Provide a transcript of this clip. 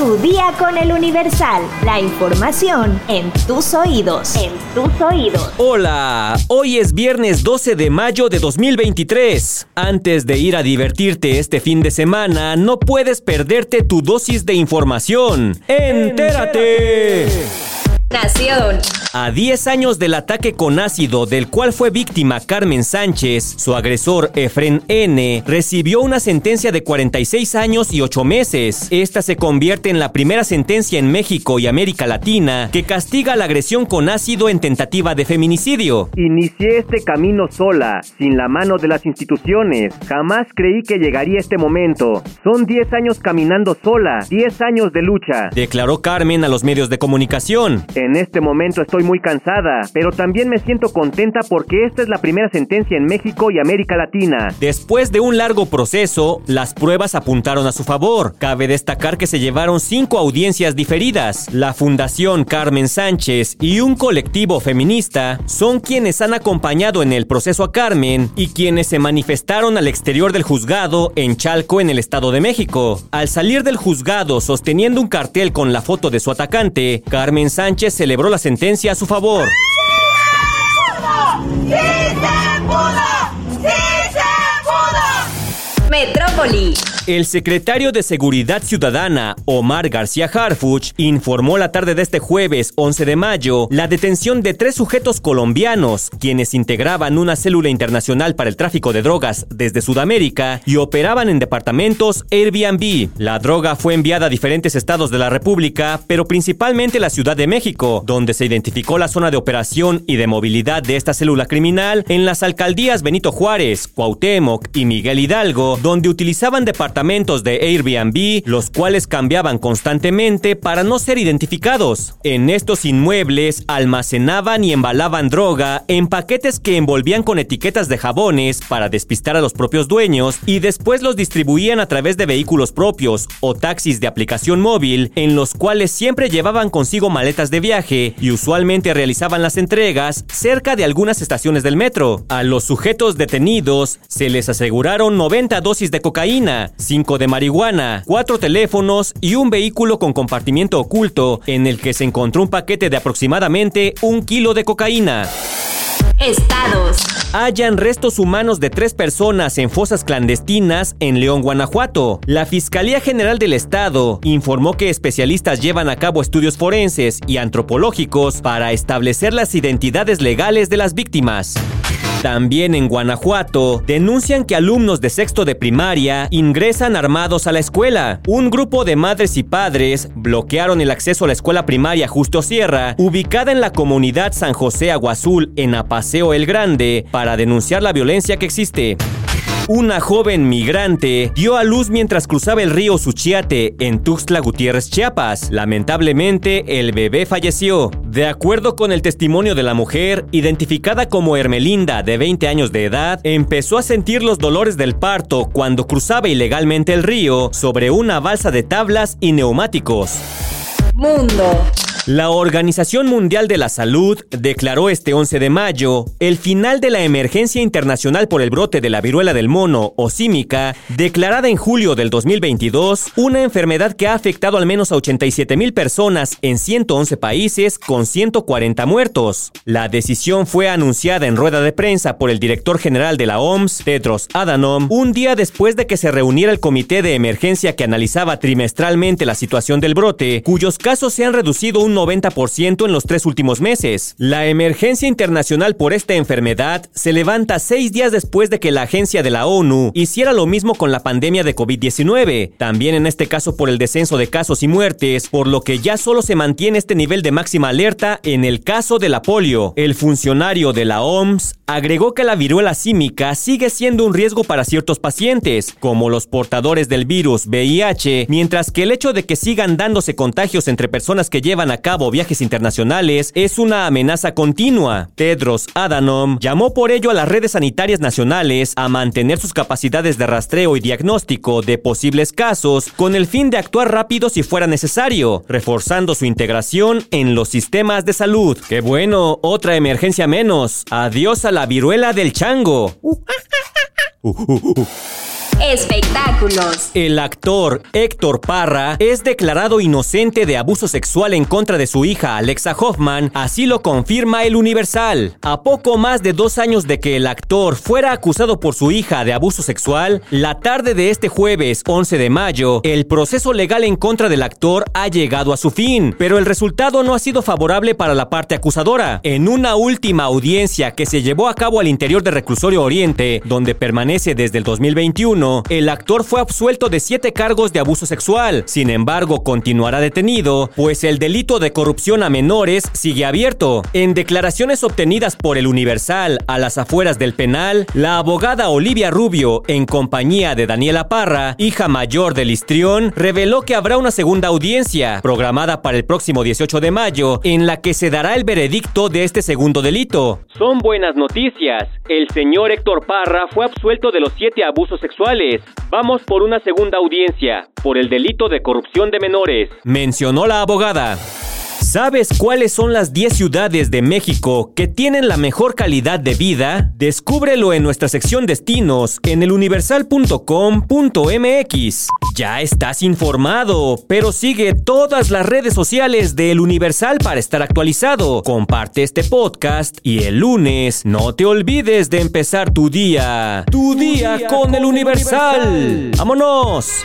Tu día con el Universal. La información en tus oídos. En tus oídos. Hola, hoy es viernes 12 de mayo de 2023. Antes de ir a divertirte este fin de semana, no puedes perderte tu dosis de información. ¡Entérate! Nación. A 10 años del ataque con ácido del cual fue víctima Carmen Sánchez, su agresor Efren N. recibió una sentencia de 46 años y 8 meses. Esta se convierte en la primera sentencia en México y América Latina que castiga la agresión con ácido en tentativa de feminicidio. Inicié este camino sola, sin la mano de las instituciones. Jamás creí que llegaría este momento. Son 10 años caminando sola, 10 años de lucha. Declaró Carmen a los medios de comunicación. En este momento estoy muy cansada, pero también me siento contenta porque esta es la primera sentencia en México y América Latina. Después de un largo proceso, las pruebas apuntaron a su favor. Cabe destacar que se llevaron cinco audiencias diferidas. La Fundación Carmen Sánchez y un colectivo feminista son quienes han acompañado en el proceso a Carmen y quienes se manifestaron al exterior del juzgado en Chalco, en el Estado de México. Al salir del juzgado sosteniendo un cartel con la foto de su atacante, Carmen Sánchez celebró la sentencia a su favor. ¡Sí se pudo! Metrópoli. El secretario de Seguridad Ciudadana, Omar García Harfuch, informó la tarde de este jueves 11 de mayo la detención de tres sujetos colombianos, quienes integraban una célula internacional para el tráfico de drogas desde Sudamérica y operaban en departamentos Airbnb. La droga fue enviada a diferentes estados de la República, pero principalmente la Ciudad de México, donde se identificó la zona de operación y de movilidad de esta célula criminal en las alcaldías Benito Juárez, Cuauhtémoc y Miguel Hidalgo, donde utilizaban departamentos de Airbnb, los cuales cambiaban constantemente para no ser identificados. En estos inmuebles almacenaban y embalaban droga en paquetes que envolvían con etiquetas de jabones para despistar a los propios dueños y después los distribuían a través de vehículos propios o taxis de aplicación móvil en los cuales siempre llevaban consigo maletas de viaje y usualmente realizaban las entregas cerca de algunas estaciones del metro. A los sujetos detenidos se les aseguraron 90 dosis de cocaína, 5 de marihuana, 4 teléfonos y un vehículo con compartimiento oculto en el que se encontró un paquete de aproximadamente un kilo de cocaína. Estados. Hallan restos humanos de tres personas en fosas clandestinas en León, Guanajuato. La Fiscalía General del Estado informó que especialistas llevan a cabo estudios forenses y antropológicos para establecer las identidades legales de las víctimas. También en Guanajuato denuncian que alumnos de sexto de primaria ingresan armados a la escuela. Un grupo de madres y padres bloquearon el acceso a la escuela primaria Justo Sierra, ubicada en la comunidad San José Aguazul en Apaseo el Grande, para denunciar la violencia que existe. Una joven migrante dio a luz mientras cruzaba el río Suchiate en Tuxtla Gutiérrez, Chiapas. Lamentablemente, el bebé falleció. De acuerdo con el testimonio de la mujer, identificada como Hermelinda, de 20 años de edad, empezó a sentir los dolores del parto cuando cruzaba ilegalmente el río sobre una balsa de tablas y neumáticos. Mundo. La Organización Mundial de la Salud declaró este 11 de mayo el final de la emergencia internacional por el brote de la viruela del mono o símica, declarada en julio del 2022, una enfermedad que ha afectado al menos a 87 mil personas en 111 países con 140 muertos. La decisión fue anunciada en rueda de prensa por el director general de la OMS, Tedros Adhanom, un día después de que se reuniera el comité de emergencia que analizaba trimestralmente la situación del brote, cuyos casos se han reducido un 90% en los tres últimos meses. La emergencia internacional por esta enfermedad se levanta seis días después de que la agencia de la ONU hiciera lo mismo con la pandemia de COVID-19, también en este caso por el descenso de casos y muertes, por lo que ya solo se mantiene este nivel de máxima alerta en el caso de la polio. El funcionario de la OMS agregó que la viruela símica sigue siendo un riesgo para ciertos pacientes, como los portadores del virus VIH, mientras que el hecho de que sigan dándose contagios entre personas que llevan a cabo viajes internacionales es una amenaza continua. Tedros Adhanom llamó por ello a las redes sanitarias nacionales a mantener sus capacidades de rastreo y diagnóstico de posibles casos con el fin de actuar rápido si fuera necesario, reforzando su integración en los sistemas de salud. ¡Qué bueno! Otra emergencia menos. Adiós a la viruela del chango. Espectáculos. El actor Héctor Parra es declarado inocente de abuso sexual en contra de su hija Alexa Hoffman, así lo confirma el Universal. A poco más de dos años de que el actor fuera acusado por su hija de abuso sexual, la tarde de este jueves 11 de mayo, el proceso legal en contra del actor ha llegado a su fin, pero el resultado no ha sido favorable para la parte acusadora. En una última audiencia que se llevó a cabo al interior del reclusorio Oriente, donde permanece desde el 2021, el actor fue absuelto de siete cargos de abuso sexual. Sin embargo, continuará detenido, pues el delito de corrupción a menores sigue abierto. En declaraciones obtenidas por el Universal a las afueras del penal, la abogada Olivia Rubio, en compañía de Daniela Parra, hija mayor del histrión, reveló que habrá una segunda audiencia, programada para el próximo 18 de mayo, en la que se dará el veredicto de este segundo delito. Son buenas noticias. El señor Héctor Parra fue absuelto de los siete abusos sexuales. Vamos por una segunda audiencia, por el delito de corrupción de menores, mencionó la abogada. ¿Sabes cuáles son las 10 ciudades de México que tienen la mejor calidad de vida? Descúbrelo en nuestra sección destinos en eluniversal.com.mx. Ya estás informado, pero sigue todas las redes sociales de El Universal para estar actualizado. Comparte este podcast y el lunes no te olvides de empezar tu día. Tu, día, con, El Universal. ¡Vámonos!